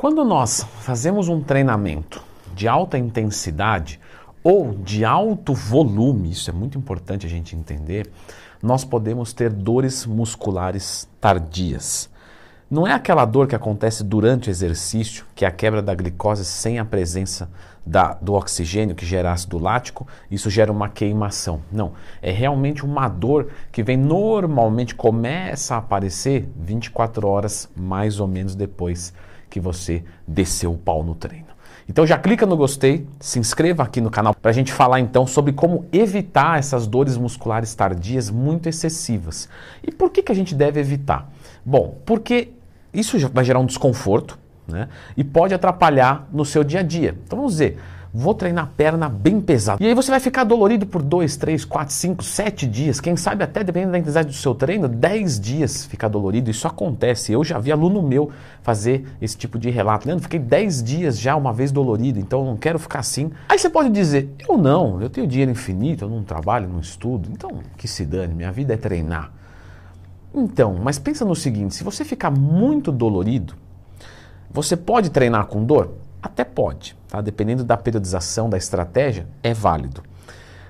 Quando nós fazemos um treinamento de alta intensidade ou de alto volume, isso é muito importante a gente entender, nós podemos ter dores musculares tardias. Não é aquela dor que acontece durante o exercício, que é a quebra da glicose sem a presença da, do oxigênio que gera ácido lático, isso gera uma queimação. Não, é realmente uma dor que vem normalmente, começa a aparecer 24 horas mais ou menos depois que você desceu o pau no treino. Então já clica no gostei, se inscreva aqui no canal para a gente falar então sobre como evitar essas dores musculares tardias muito excessivas. E por que, que a gente deve evitar? Bom, porque isso vai gerar um desconforto né? e pode atrapalhar no seu dia a dia. Então vamos dizer, vou treinar a perna bem pesado. E aí você vai ficar dolorido por 2, 3, 4, 5, 7 dias. Quem sabe até, dependendo da intensidade do seu treino, 10 dias ficar dolorido. Isso acontece. Eu já vi aluno meu fazer esse tipo de relato. Leandro, fiquei 10 dias já uma vez dolorido, então não quero ficar assim. Aí você pode dizer, eu não, eu tenho dinheiro infinito, eu não trabalho, não estudo. Então, que se dane, minha vida é treinar. Então, mas pensa no seguinte: se você ficar muito dolorido, você pode treinar com dor? Até pode, tá? dependendo da periodização, da estratégia, é válido.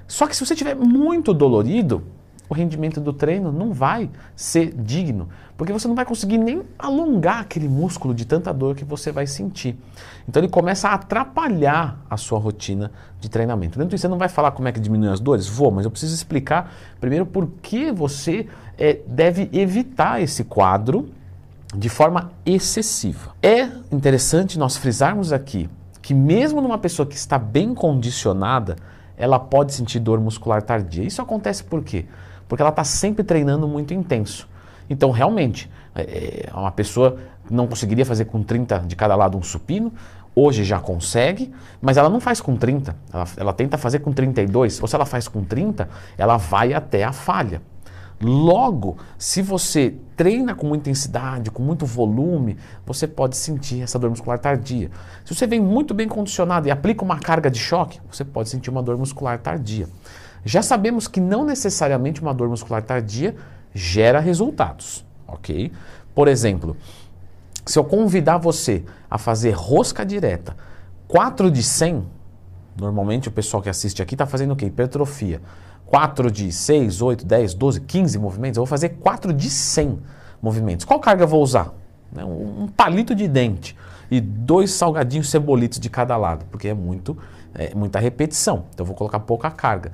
Só que se você estiver muito dolorido, o rendimento do treino não vai ser digno, porque você não vai conseguir nem alongar aquele músculo de tanta dor que você vai sentir. Então ele começa a atrapalhar a sua rotina de treinamento. Dentro disso, você não vai falar como é que diminui as dores? Vou, mas eu preciso explicar primeiro por que você é, deve evitar esse quadro de forma excessiva. É interessante nós frisarmos aqui que mesmo numa pessoa que está bem condicionada, ela pode sentir dor muscular tardia. Isso acontece por quê? porque ela está sempre treinando muito intenso. Então, realmente, é, é uma pessoa não conseguiria fazer com 30 de cada lado um supino, hoje já consegue, mas ela não faz com 30, ela, ela tenta fazer com 32, ou se ela faz com 30, ela vai até a falha. Logo, se você treina com muita intensidade, com muito volume, você pode sentir essa dor muscular tardia. Se você vem muito bem condicionado e aplica uma carga de choque, você pode sentir uma dor muscular tardia. Já sabemos que não necessariamente uma dor muscular tardia gera resultados, ok? Por exemplo, se eu convidar você a fazer rosca direta 4 de 100, normalmente o pessoal que assiste aqui está fazendo o quê? Hipertrofia. 4 de 6, 8, 10, 12, 15 movimentos, eu vou fazer 4 de 100 movimentos. Qual carga eu vou usar? Né, um palito de dente e dois salgadinhos cebolitos de cada lado, porque é muito é, muita repetição. Então eu vou colocar pouca carga.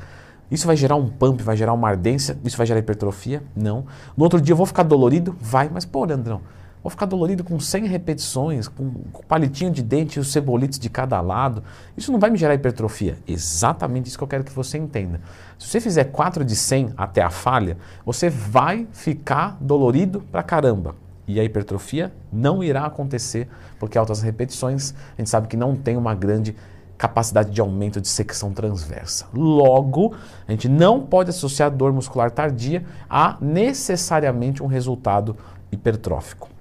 Isso vai gerar um pump, vai gerar uma ardência, isso vai gerar hipertrofia? Não. No outro dia eu vou ficar dolorido? Vai, mas pô, Leandrão, vou ficar dolorido com 100 repetições, com, com palitinho de dente e os cebolitos de cada lado. Isso não vai me gerar hipertrofia. Exatamente isso que eu quero que você entenda. Se você fizer 4 de 100 até a falha, você vai ficar dolorido pra caramba. E a hipertrofia não irá acontecer, porque altas repetições, a gente sabe que não tem uma grande capacidade de aumento de secção transversa. Logo, a gente não pode associar dor muscular tardia a necessariamente um resultado hipertrófico.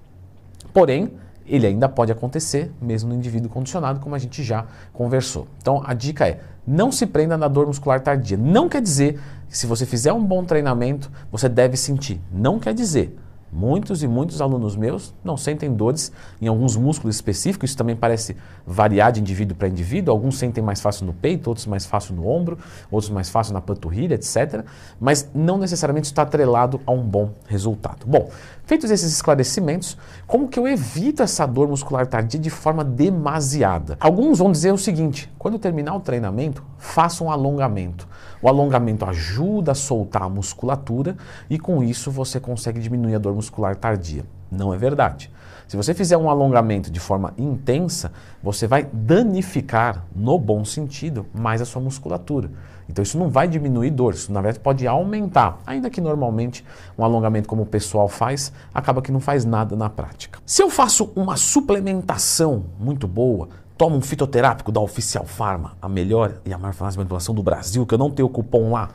Porém, ele ainda pode acontecer mesmo no indivíduo condicionado, como a gente já conversou. Então, a dica é: não se prenda na dor muscular tardia. Não quer dizer que se você fizer um bom treinamento, você deve sentir. Não quer dizer. Muitos e muitos alunos meus não sentem dores em alguns músculos específicos, isso também parece variar de indivíduo para indivíduo. Alguns sentem mais fácil no peito, outros mais fácil no ombro, outros mais fácil na panturrilha, etc. Mas não necessariamente está atrelado a um bom resultado. Bom, feitos esses esclarecimentos, como que eu evito essa dor muscular tardia de forma demasiada? Alguns vão dizer o seguinte: quando terminar o treinamento, faça um alongamento. O alongamento ajuda a soltar a musculatura e com isso você consegue diminuir a dor muscular tardia. Não é verdade. Se você fizer um alongamento de forma intensa, você vai danificar, no bom sentido, mais a sua musculatura. Então isso não vai diminuir dor, isso na verdade pode aumentar. Ainda que normalmente um alongamento como o pessoal faz, acaba que não faz nada na prática. Se eu faço uma suplementação muito boa, Toma um fitoterápico da Oficial Pharma, a melhor e a maior farmácia de manipulação do Brasil, que eu não tenho cupom lá.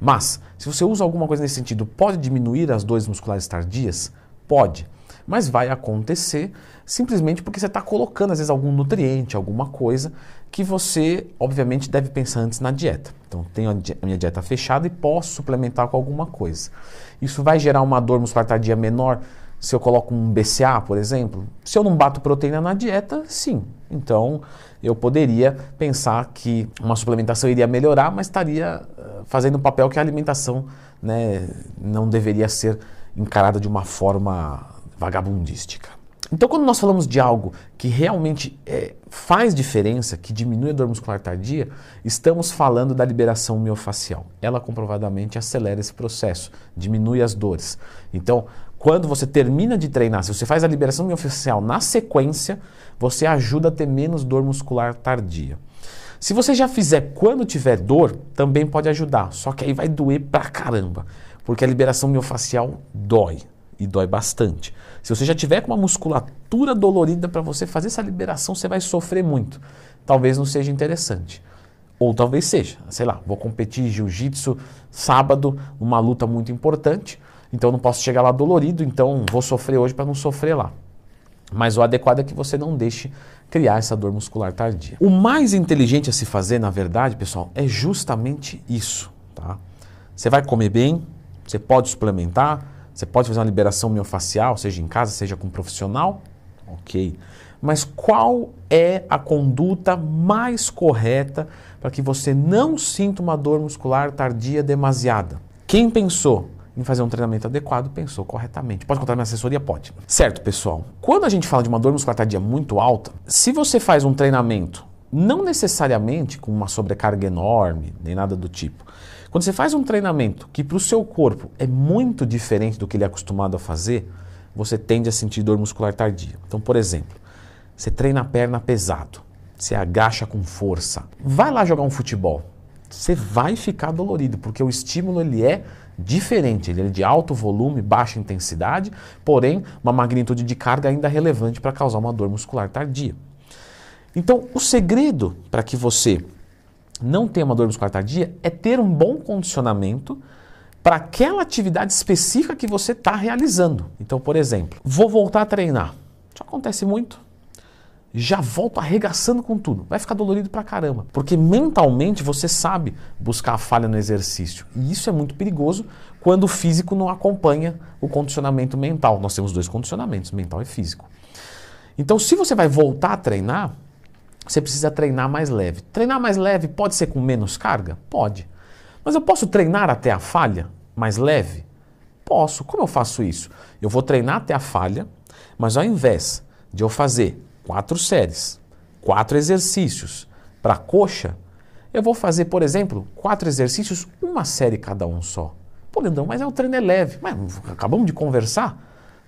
Mas, se você usa alguma coisa nesse sentido, pode diminuir as dores musculares tardias? Pode. Mas vai acontecer simplesmente porque você está colocando, às vezes, algum nutriente, alguma coisa que você, obviamente, deve pensar antes na dieta. Então, tenho a minha dieta fechada e posso suplementar com alguma coisa. Isso vai gerar uma dor muscular tardia menor? se eu coloco um BCA, por exemplo, se eu não bato proteína na dieta, sim. Então eu poderia pensar que uma suplementação iria melhorar, mas estaria fazendo um papel que a alimentação né, não deveria ser encarada de uma forma vagabundística. Então, quando nós falamos de algo que realmente é, faz diferença, que diminui a dor muscular tardia, estamos falando da liberação miofacial. Ela comprovadamente acelera esse processo, diminui as dores. Então, quando você termina de treinar, se você faz a liberação miofacial na sequência, você ajuda a ter menos dor muscular tardia. Se você já fizer quando tiver dor, também pode ajudar, só que aí vai doer pra caramba, porque a liberação miofacial dói e dói bastante. Se você já tiver com uma musculatura dolorida para você fazer essa liberação, você vai sofrer muito. Talvez não seja interessante. Ou talvez seja, sei lá, vou competir jiu-jitsu sábado, uma luta muito importante, então não posso chegar lá dolorido, então vou sofrer hoje para não sofrer lá. Mas o adequado é que você não deixe criar essa dor muscular tardia. O mais inteligente a se fazer, na verdade, pessoal, é justamente isso, tá? Você vai comer bem, você pode suplementar, você pode fazer uma liberação miofacial, seja em casa, seja com um profissional, ok. Mas qual é a conduta mais correta para que você não sinta uma dor muscular tardia demasiada? Quem pensou em fazer um treinamento adequado pensou corretamente. Pode contar minha assessoria? Pode. Certo, pessoal. Quando a gente fala de uma dor muscular tardia muito alta, se você faz um treinamento, não necessariamente com uma sobrecarga enorme, nem nada do tipo, quando você faz um treinamento que para o seu corpo é muito diferente do que ele é acostumado a fazer, você tende a sentir dor muscular tardia. Então, por exemplo, você treina a perna pesado, você agacha com força, vai lá jogar um futebol, você vai ficar dolorido, porque o estímulo ele é diferente, ele é de alto volume, baixa intensidade, porém uma magnitude de carga ainda relevante para causar uma dor muscular tardia. Então, o segredo para que você não ter uma dor muscular tardia é ter um bom condicionamento para aquela atividade específica que você está realizando. Então, por exemplo, vou voltar a treinar. Isso acontece muito. Já volto arregaçando com tudo. Vai ficar dolorido pra caramba. Porque mentalmente você sabe buscar a falha no exercício. E isso é muito perigoso quando o físico não acompanha o condicionamento mental. Nós temos dois condicionamentos, mental e físico. Então, se você vai voltar a treinar, você precisa treinar mais leve. Treinar mais leve pode ser com menos carga? Pode. Mas eu posso treinar até a falha mais leve? Posso. Como eu faço isso? Eu vou treinar até a falha, mas ao invés de eu fazer quatro séries, quatro exercícios para coxa, eu vou fazer, por exemplo, quatro exercícios, uma série cada um só. Pô, Leandrão, mas é o treino é leve. Mas acabamos de conversar,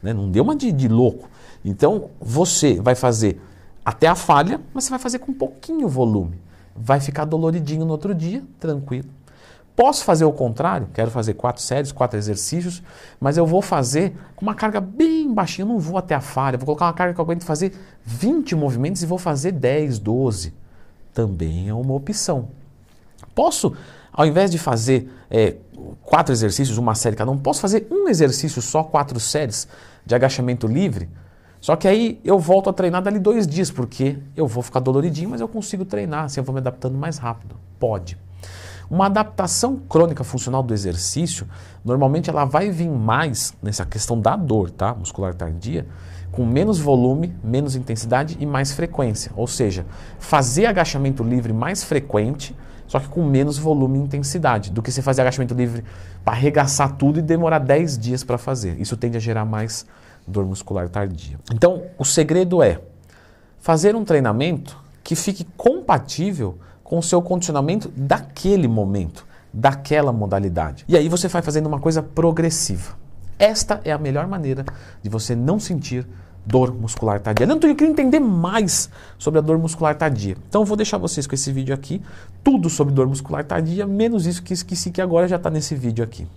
né? não deu uma de, de louco. Então, você vai fazer até a falha, mas você vai fazer com pouquinho volume. Vai ficar doloridinho no outro dia, tranquilo. Posso fazer o contrário, quero fazer quatro séries, quatro exercícios, mas eu vou fazer com uma carga bem baixinha, eu não vou até a falha, vou colocar uma carga que eu aguento fazer 20 movimentos e vou fazer 10, 12. Também é uma opção. Posso, ao invés de fazer é, quatro exercícios, uma série cada um, posso fazer um exercício só, quatro séries de agachamento livre? Só que aí eu volto a treinar dali dois dias, porque eu vou ficar doloridinho, mas eu consigo treinar, assim eu vou me adaptando mais rápido. Pode. Uma adaptação crônica funcional do exercício, normalmente ela vai vir mais nessa questão da dor, tá? Muscular tardia, com menos volume, menos intensidade e mais frequência. Ou seja, fazer agachamento livre mais frequente, só que com menos volume e intensidade, do que você fazer agachamento livre para arregaçar tudo e demorar 10 dias para fazer. Isso tende a gerar mais dor muscular tardia. Então, o segredo é fazer um treinamento que fique compatível com o seu condicionamento daquele momento, daquela modalidade. E aí você vai fazendo uma coisa progressiva. Esta é a melhor maneira de você não sentir dor muscular tardia. Leandro, eu queria entender mais sobre a dor muscular tardia. Então eu vou deixar vocês com esse vídeo aqui, tudo sobre dor muscular tardia, menos isso que esqueci que agora já está nesse vídeo aqui.